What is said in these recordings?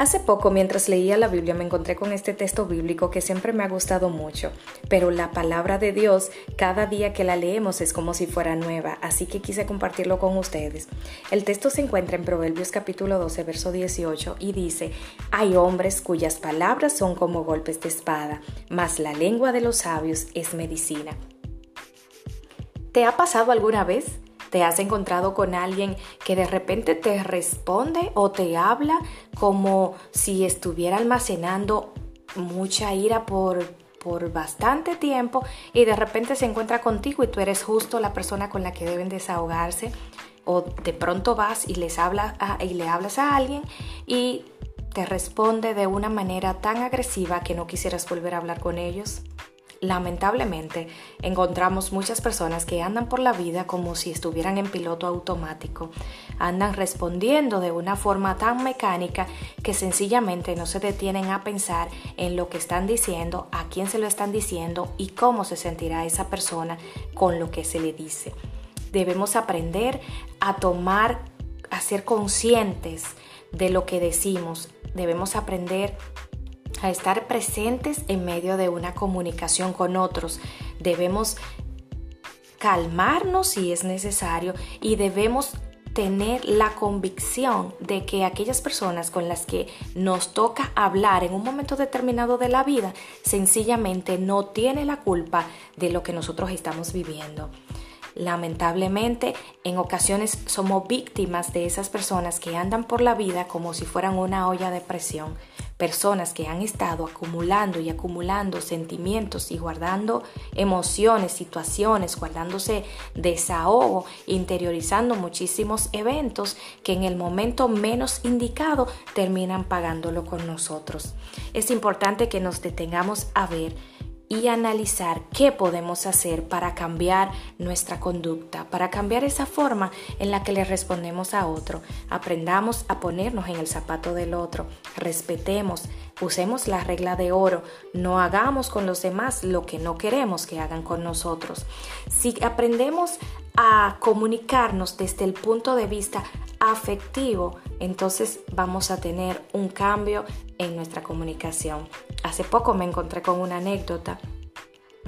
Hace poco, mientras leía la Biblia, me encontré con este texto bíblico que siempre me ha gustado mucho, pero la palabra de Dios, cada día que la leemos es como si fuera nueva, así que quise compartirlo con ustedes. El texto se encuentra en Proverbios capítulo 12, verso 18, y dice, hay hombres cuyas palabras son como golpes de espada, mas la lengua de los sabios es medicina. ¿Te ha pasado alguna vez? ¿Te has encontrado con alguien que de repente te responde o te habla como si estuviera almacenando mucha ira por, por bastante tiempo y de repente se encuentra contigo y tú eres justo la persona con la que deben desahogarse? O de pronto vas y, les hablas y le hablas a alguien y te responde de una manera tan agresiva que no quisieras volver a hablar con ellos. Lamentablemente, encontramos muchas personas que andan por la vida como si estuvieran en piloto automático, andan respondiendo de una forma tan mecánica que sencillamente no se detienen a pensar en lo que están diciendo, a quién se lo están diciendo y cómo se sentirá esa persona con lo que se le dice. Debemos aprender a tomar, a ser conscientes de lo que decimos. Debemos aprender a estar presentes en medio de una comunicación con otros. Debemos calmarnos si es necesario y debemos tener la convicción de que aquellas personas con las que nos toca hablar en un momento determinado de la vida sencillamente no tiene la culpa de lo que nosotros estamos viviendo. Lamentablemente, en ocasiones somos víctimas de esas personas que andan por la vida como si fueran una olla de presión, personas que han estado acumulando y acumulando sentimientos y guardando emociones, situaciones, guardándose desahogo, interiorizando muchísimos eventos que en el momento menos indicado terminan pagándolo con nosotros. Es importante que nos detengamos a ver y analizar qué podemos hacer para cambiar nuestra conducta, para cambiar esa forma en la que le respondemos a otro. Aprendamos a ponernos en el zapato del otro, respetemos, usemos la regla de oro, no hagamos con los demás lo que no queremos que hagan con nosotros. Si aprendemos a comunicarnos desde el punto de vista afectivo, entonces vamos a tener un cambio en nuestra comunicación. Hace poco me encontré con una anécdota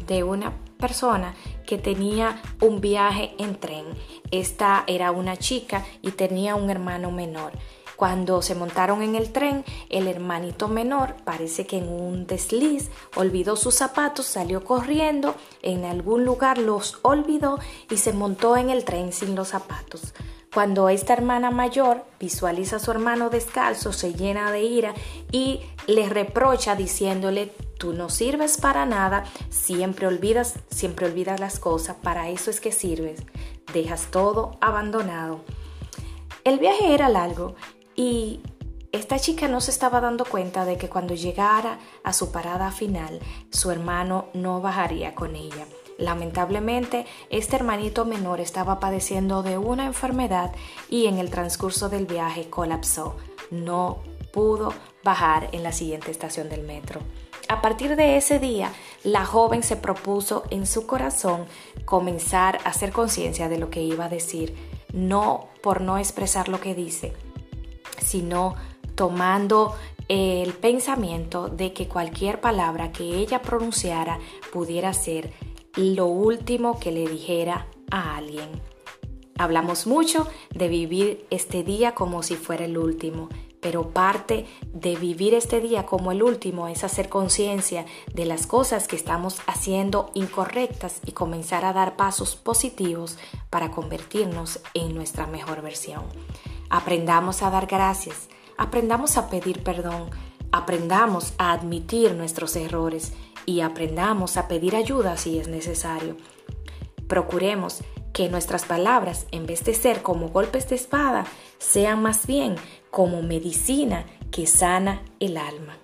de una persona que tenía un viaje en tren. Esta era una chica y tenía un hermano menor. Cuando se montaron en el tren, el hermanito menor parece que en un desliz olvidó sus zapatos, salió corriendo, en algún lugar los olvidó y se montó en el tren sin los zapatos. Cuando esta hermana mayor visualiza a su hermano descalzo, se llena de ira y le reprocha diciéndole, tú no sirves para nada, siempre olvidas, siempre olvidas las cosas, para eso es que sirves, dejas todo abandonado. El viaje era largo y esta chica no se estaba dando cuenta de que cuando llegara a su parada final, su hermano no bajaría con ella. Lamentablemente, este hermanito menor estaba padeciendo de una enfermedad y en el transcurso del viaje colapsó. No pudo bajar en la siguiente estación del metro. A partir de ese día, la joven se propuso en su corazón comenzar a hacer conciencia de lo que iba a decir, no por no expresar lo que dice, sino tomando el pensamiento de que cualquier palabra que ella pronunciara pudiera ser lo último que le dijera a alguien. Hablamos mucho de vivir este día como si fuera el último, pero parte de vivir este día como el último es hacer conciencia de las cosas que estamos haciendo incorrectas y comenzar a dar pasos positivos para convertirnos en nuestra mejor versión. Aprendamos a dar gracias, aprendamos a pedir perdón, aprendamos a admitir nuestros errores y aprendamos a pedir ayuda si es necesario. Procuremos que nuestras palabras, en vez de ser como golpes de espada, sean más bien como medicina que sana el alma.